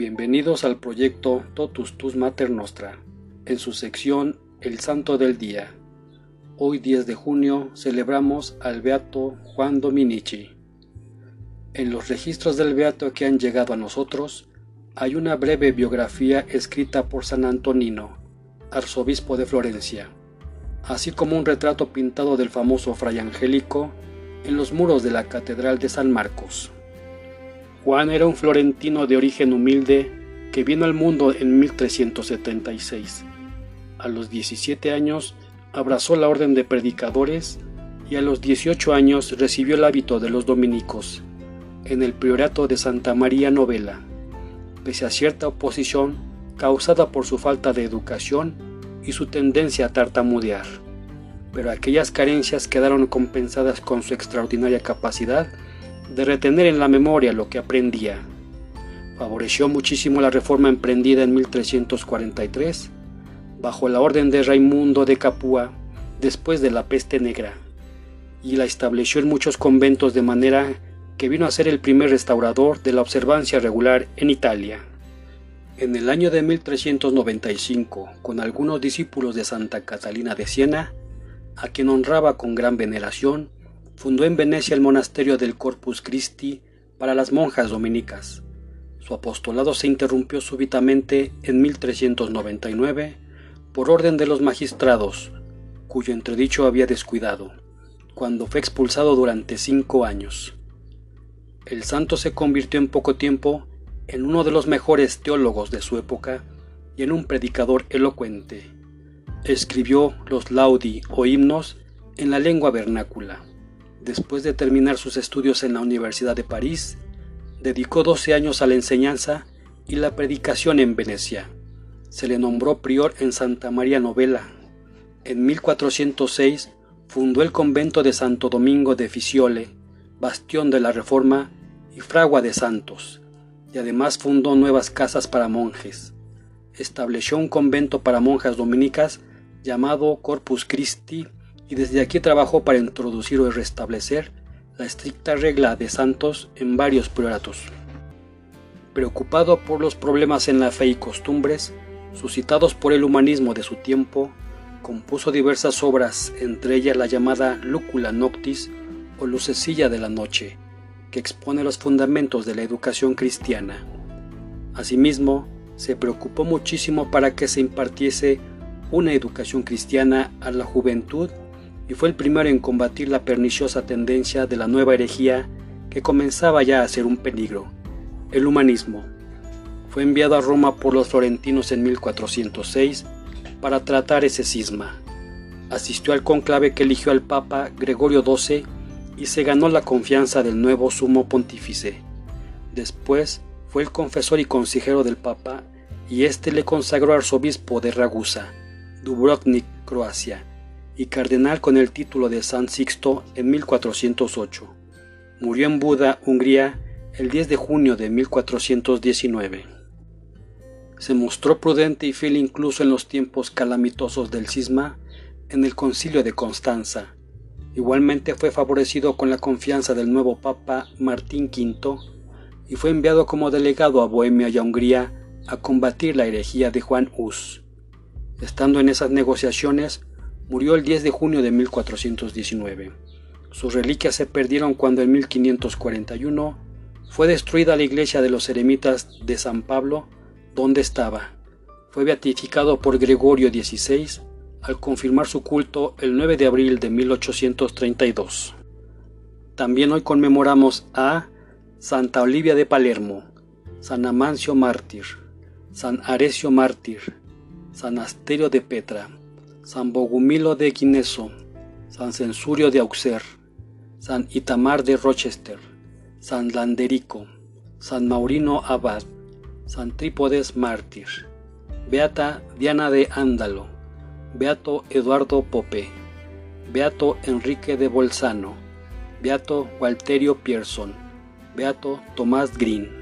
Bienvenidos al proyecto Totus Tus Mater Nostra, en su sección El Santo del Día. Hoy 10 de junio celebramos al Beato Juan Dominici. En los registros del Beato que han llegado a nosotros, hay una breve biografía escrita por San Antonino, arzobispo de Florencia, así como un retrato pintado del famoso Fray Angélico en los muros de la Catedral de San Marcos. Juan era un florentino de origen humilde que vino al mundo en 1376. A los 17 años abrazó la orden de predicadores y a los 18 años recibió el hábito de los dominicos en el priorato de Santa María Novela, pese a cierta oposición causada por su falta de educación y su tendencia a tartamudear. Pero aquellas carencias quedaron compensadas con su extraordinaria capacidad de retener en la memoria lo que aprendía. Favoreció muchísimo la reforma emprendida en 1343 bajo la orden de Raimundo de Capua después de la peste negra, y la estableció en muchos conventos de manera que vino a ser el primer restaurador de la observancia regular en Italia. En el año de 1395, con algunos discípulos de Santa Catalina de Siena, a quien honraba con gran veneración, fundó en Venecia el monasterio del Corpus Christi para las monjas dominicas. Su apostolado se interrumpió súbitamente en 1399 por orden de los magistrados, cuyo entredicho había descuidado, cuando fue expulsado durante cinco años. El santo se convirtió en poco tiempo en uno de los mejores teólogos de su época y en un predicador elocuente. Escribió los laudi o himnos en la lengua vernácula. Después de terminar sus estudios en la Universidad de París, dedicó 12 años a la enseñanza y la predicación en Venecia. Se le nombró prior en Santa María Novela. En 1406 fundó el convento de Santo Domingo de Fisiole, bastión de la Reforma y fragua de santos, y además fundó nuevas casas para monjes. Estableció un convento para monjas dominicas llamado Corpus Christi y desde aquí trabajó para introducir o restablecer la estricta regla de santos en varios prioratos. Preocupado por los problemas en la fe y costumbres suscitados por el humanismo de su tiempo, compuso diversas obras, entre ellas la llamada Lúcula Noctis o Lucecilla de la Noche, que expone los fundamentos de la educación cristiana. Asimismo, se preocupó muchísimo para que se impartiese una educación cristiana a la juventud y fue el primero en combatir la perniciosa tendencia de la nueva herejía que comenzaba ya a ser un peligro, el humanismo. Fue enviado a Roma por los florentinos en 1406 para tratar ese cisma. Asistió al conclave que eligió al Papa Gregorio XII y se ganó la confianza del nuevo sumo pontífice. Después fue el confesor y consejero del Papa y éste le consagró arzobispo de Ragusa, Dubrovnik, Croacia, y cardenal con el título de San Sixto en 1408. Murió en Buda, Hungría, el 10 de junio de 1419. Se mostró prudente y fiel incluso en los tiempos calamitosos del cisma en el concilio de Constanza. Igualmente fue favorecido con la confianza del nuevo Papa Martín V y fue enviado como delegado a Bohemia y a Hungría a combatir la herejía de Juan Hus. Estando en esas negociaciones, Murió el 10 de junio de 1419. Sus reliquias se perdieron cuando en 1541 fue destruida la iglesia de los eremitas de San Pablo, donde estaba. Fue beatificado por Gregorio XVI al confirmar su culto el 9 de abril de 1832. También hoy conmemoramos a Santa Olivia de Palermo, San Amancio Mártir, San Arecio Mártir, San Asterio de Petra, San Bogumilo de Quineso, San Censurio de Auxerre, San Itamar de Rochester, San Landerico, San Maurino Abad, San Trípodes Mártir, Beata Diana de Ándalo, Beato Eduardo Pope, Beato Enrique de Bolzano, Beato Walterio Pierson, Beato Tomás Green.